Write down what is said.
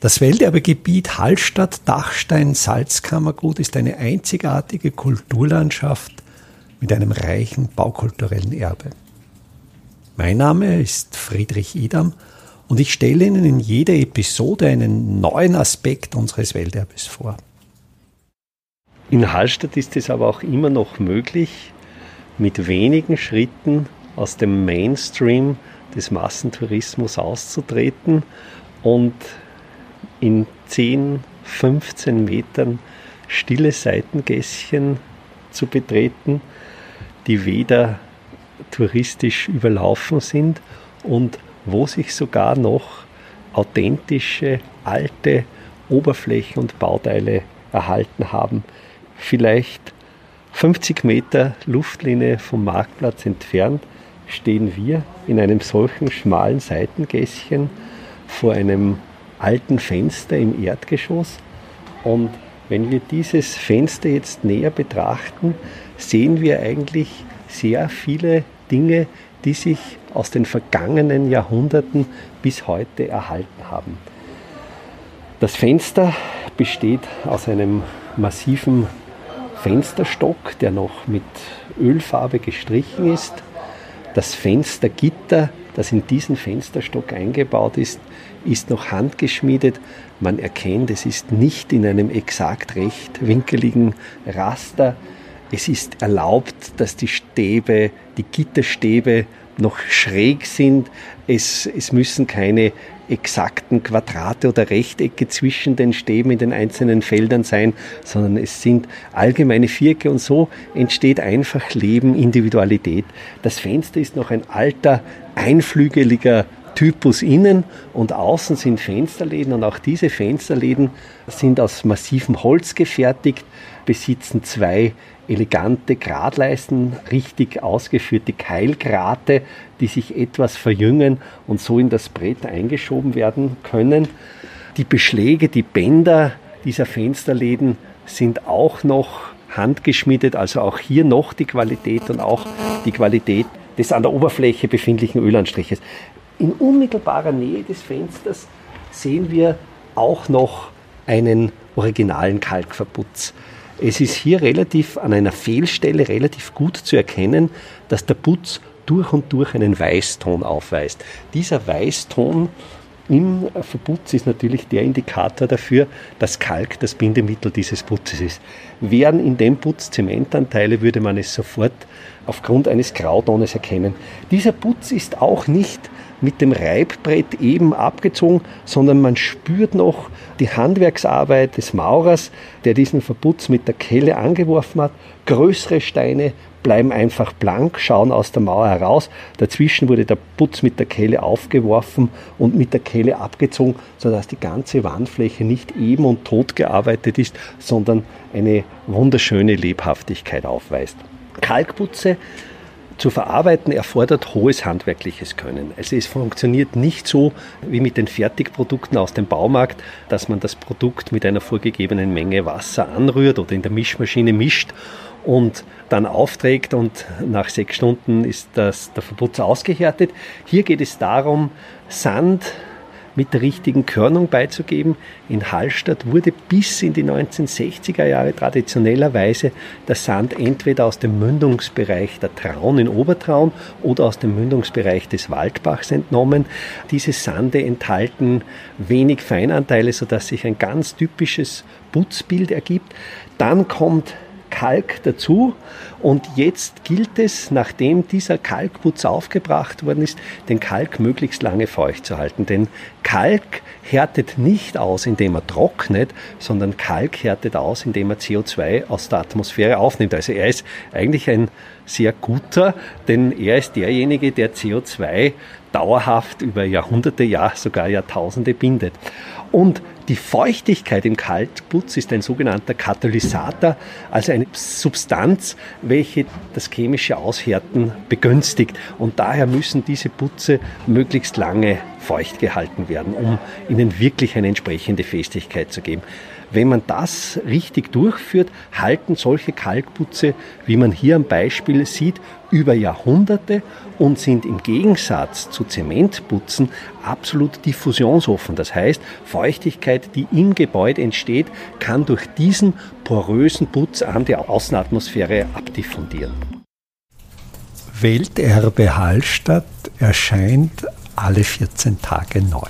Das Welterbegebiet Hallstatt-Dachstein-Salzkammergut ist eine einzigartige Kulturlandschaft mit einem reichen baukulturellen Erbe. Mein Name ist Friedrich Idam und ich stelle Ihnen in jeder Episode einen neuen Aspekt unseres Welterbes vor. In Hallstatt ist es aber auch immer noch möglich, mit wenigen Schritten aus dem Mainstream des Massentourismus auszutreten und in 10, 15 Metern stille Seitengässchen zu betreten, die weder touristisch überlaufen sind und wo sich sogar noch authentische alte Oberflächen und Bauteile erhalten haben. Vielleicht 50 Meter Luftlinie vom Marktplatz entfernt stehen wir in einem solchen schmalen Seitengässchen vor einem alten Fenster im Erdgeschoss. Und wenn wir dieses Fenster jetzt näher betrachten, sehen wir eigentlich sehr viele Dinge, die sich aus den vergangenen Jahrhunderten bis heute erhalten haben. Das Fenster besteht aus einem massiven Fensterstock, der noch mit Ölfarbe gestrichen ist. Das Fenstergitter, das in diesen Fensterstock eingebaut ist, ist noch handgeschmiedet. Man erkennt, es ist nicht in einem exakt rechtwinkeligen Raster. Es ist erlaubt, dass die Stäbe, die Gitterstäbe noch schräg sind. Es, es müssen keine exakten Quadrate oder Rechtecke zwischen den Stäben in den einzelnen Feldern sein, sondern es sind allgemeine Vierecke und so entsteht einfach Leben, Individualität. Das Fenster ist noch ein alter, einflügeliger Typus innen und außen sind Fensterläden und auch diese Fensterläden sind aus massivem Holz gefertigt, besitzen zwei elegante Gradleisten, richtig ausgeführte Keilgrate, die sich etwas verjüngen und so in das Brett eingeschoben werden können. Die Beschläge, die Bänder dieser Fensterläden sind auch noch handgeschmiedet, also auch hier noch die Qualität und auch die Qualität des an der Oberfläche befindlichen Ölanstriches. In unmittelbarer Nähe des Fensters sehen wir auch noch einen originalen Kalkverputz. Es ist hier relativ an einer Fehlstelle relativ gut zu erkennen, dass der Putz durch und durch einen Weißton aufweist. Dieser Weißton im Verputz ist natürlich der Indikator dafür, dass Kalk das Bindemittel dieses Putzes ist. Wären in dem Putz Zementanteile, würde man es sofort aufgrund eines Grautones erkennen. Dieser Putz ist auch nicht mit dem Reibbrett eben abgezogen, sondern man spürt noch die Handwerksarbeit des Maurers, der diesen Verputz mit der Kelle angeworfen hat. Größere Steine bleiben einfach blank, schauen aus der Mauer heraus. Dazwischen wurde der Putz mit der Kelle aufgeworfen und mit der Kelle abgezogen, sodass die ganze Wandfläche nicht eben und tot gearbeitet ist, sondern eine wunderschöne Lebhaftigkeit aufweist. Kalkputze zu verarbeiten erfordert hohes handwerkliches Können. Also es funktioniert nicht so wie mit den Fertigprodukten aus dem Baumarkt, dass man das Produkt mit einer vorgegebenen Menge Wasser anrührt oder in der Mischmaschine mischt und dann aufträgt und nach sechs Stunden ist das, der Verputz ausgehärtet. Hier geht es darum, Sand mit der richtigen Körnung beizugeben. In Hallstatt wurde bis in die 1960er Jahre traditionellerweise der Sand entweder aus dem Mündungsbereich der Traun in Obertraun oder aus dem Mündungsbereich des Waldbachs entnommen. Diese Sande enthalten wenig Feinanteile, sodass sich ein ganz typisches Putzbild ergibt. Dann kommt Kalk dazu und jetzt gilt es, nachdem dieser Kalkputz aufgebracht worden ist, den Kalk möglichst lange feucht zu halten. Denn Kalk härtet nicht aus, indem er trocknet, sondern Kalk härtet aus, indem er CO2 aus der Atmosphäre aufnimmt. Also er ist eigentlich ein sehr guter, denn er ist derjenige, der CO2 dauerhaft über Jahrhunderte, ja sogar Jahrtausende bindet. Und die Feuchtigkeit im Kaltputz ist ein sogenannter Katalysator, also eine Substanz, welche das chemische Aushärten begünstigt. Und daher müssen diese Putze möglichst lange feucht gehalten werden, um ihnen wirklich eine entsprechende Festigkeit zu geben. Wenn man das richtig durchführt, halten solche Kalkputze, wie man hier am Beispiel sieht, über Jahrhunderte und sind im Gegensatz zu Zementputzen absolut diffusionsoffen. Das heißt, Feuchtigkeit, die im Gebäude entsteht, kann durch diesen porösen Putz an der Außenatmosphäre abdiffundieren. Welterbe Hallstatt erscheint alle 14 Tage neu.